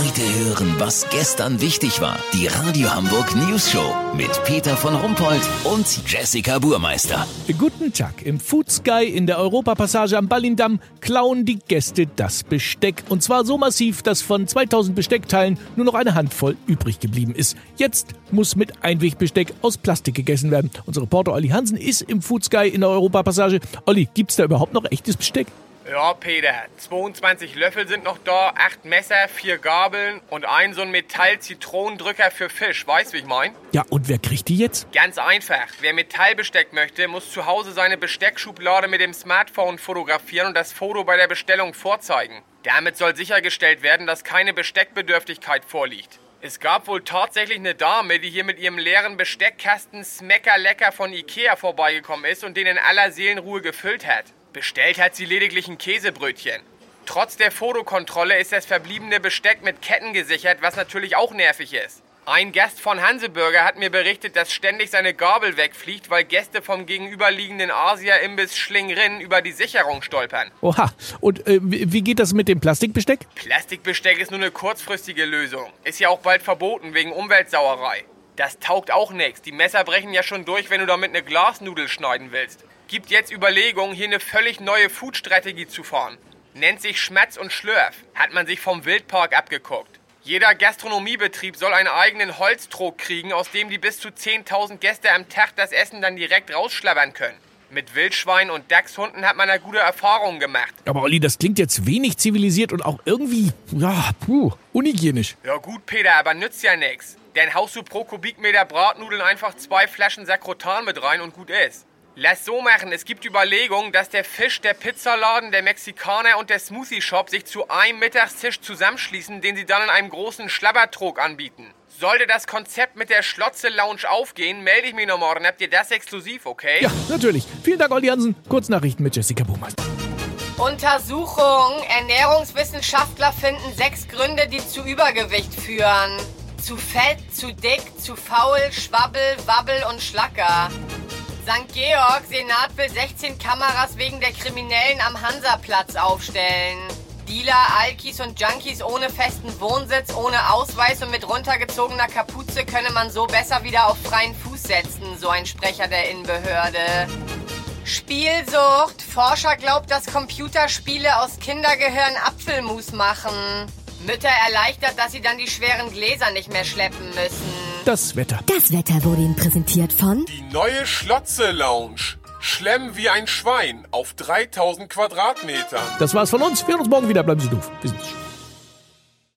Heute hören, was gestern wichtig war. Die Radio Hamburg News Show mit Peter von Rumpold und Jessica Burmeister. Guten Tag. Im Food Sky in der Europapassage am Ballindamm klauen die Gäste das Besteck. Und zwar so massiv, dass von 2000 Besteckteilen nur noch eine Handvoll übrig geblieben ist. Jetzt muss mit Einwegbesteck aus Plastik gegessen werden. Unser Reporter Olli Hansen ist im Food Sky in der Europapassage. Olli, gibt's da überhaupt noch echtes Besteck? Ja, Peter, 22 Löffel sind noch da, 8 Messer, 4 Gabeln und ein so ein Metall-Zitronendrücker für Fisch. Weißt du, wie ich mein? Ja, und wer kriegt die jetzt? Ganz einfach. Wer Metallbesteck möchte, muss zu Hause seine Besteckschublade mit dem Smartphone fotografieren und das Foto bei der Bestellung vorzeigen. Damit soll sichergestellt werden, dass keine Besteckbedürftigkeit vorliegt. Es gab wohl tatsächlich eine Dame, die hier mit ihrem leeren Besteckkasten Smecker Lecker von Ikea vorbeigekommen ist und den in aller Seelenruhe gefüllt hat. Bestellt hat sie lediglich ein Käsebrötchen. Trotz der Fotokontrolle ist das verbliebene Besteck mit Ketten gesichert, was natürlich auch nervig ist. Ein Gast von Hanseburger hat mir berichtet, dass ständig seine Gabel wegfliegt, weil Gäste vom gegenüberliegenden Asia-Imbiss Schlingrin über die Sicherung stolpern. Oha, und äh, wie geht das mit dem Plastikbesteck? Plastikbesteck ist nur eine kurzfristige Lösung. Ist ja auch bald verboten wegen Umweltsauerei. Das taugt auch nichts. Die Messer brechen ja schon durch, wenn du damit eine Glasnudel schneiden willst gibt jetzt Überlegungen, hier eine völlig neue Food-Strategie zu fahren. Nennt sich Schmatz und Schlürf. Hat man sich vom Wildpark abgeguckt. Jeder Gastronomiebetrieb soll einen eigenen Holztrog kriegen, aus dem die bis zu 10.000 Gäste am Tag das Essen dann direkt rausschlabbern können. Mit Wildschweinen und Dachshunden hat man da gute Erfahrungen gemacht. Aber Olli, das klingt jetzt wenig zivilisiert und auch irgendwie, ja, puh, unhygienisch. Ja gut, Peter, aber nützt ja nichts. Denn haust du pro Kubikmeter Bratnudeln einfach zwei Flaschen Sakrotan mit rein und gut ist. Lass so machen. Es gibt Überlegungen, dass der Fisch, der Pizzaladen, der Mexikaner und der Smoothie Shop sich zu einem Mittagstisch zusammenschließen, den sie dann in einem großen Schlabbertrog anbieten. Sollte das Konzept mit der Schlotze Lounge aufgehen, melde ich mich noch morgen. Habt ihr das exklusiv, okay? Ja, natürlich. Vielen Dank, Olli Hansen. Kurznachrichten mit Jessica Buhmeister. Untersuchung. Ernährungswissenschaftler finden sechs Gründe, die zu Übergewicht führen. Zu fett, zu dick, zu faul, Schwabbel, Wabbel und Schlacker. St. Georg, Senat will 16 Kameras wegen der Kriminellen am Hansaplatz aufstellen. Dealer, Alkis und Junkies ohne festen Wohnsitz, ohne Ausweis und mit runtergezogener Kapuze könne man so besser wieder auf freien Fuß setzen, so ein Sprecher der Innenbehörde. Spielsucht. Forscher glaubt, dass Computerspiele aus Kindergehirn Apfelmus machen. Mütter erleichtert, dass sie dann die schweren Gläser nicht mehr schleppen müssen. Das Wetter. Das Wetter wurde Ihnen präsentiert von Die neue Schlotze Lounge. Schlemm wie ein Schwein auf 3000 Quadratmetern. Das war's von uns. Wir hören uns morgen wieder. Bleiben Sie doof. Bis dann.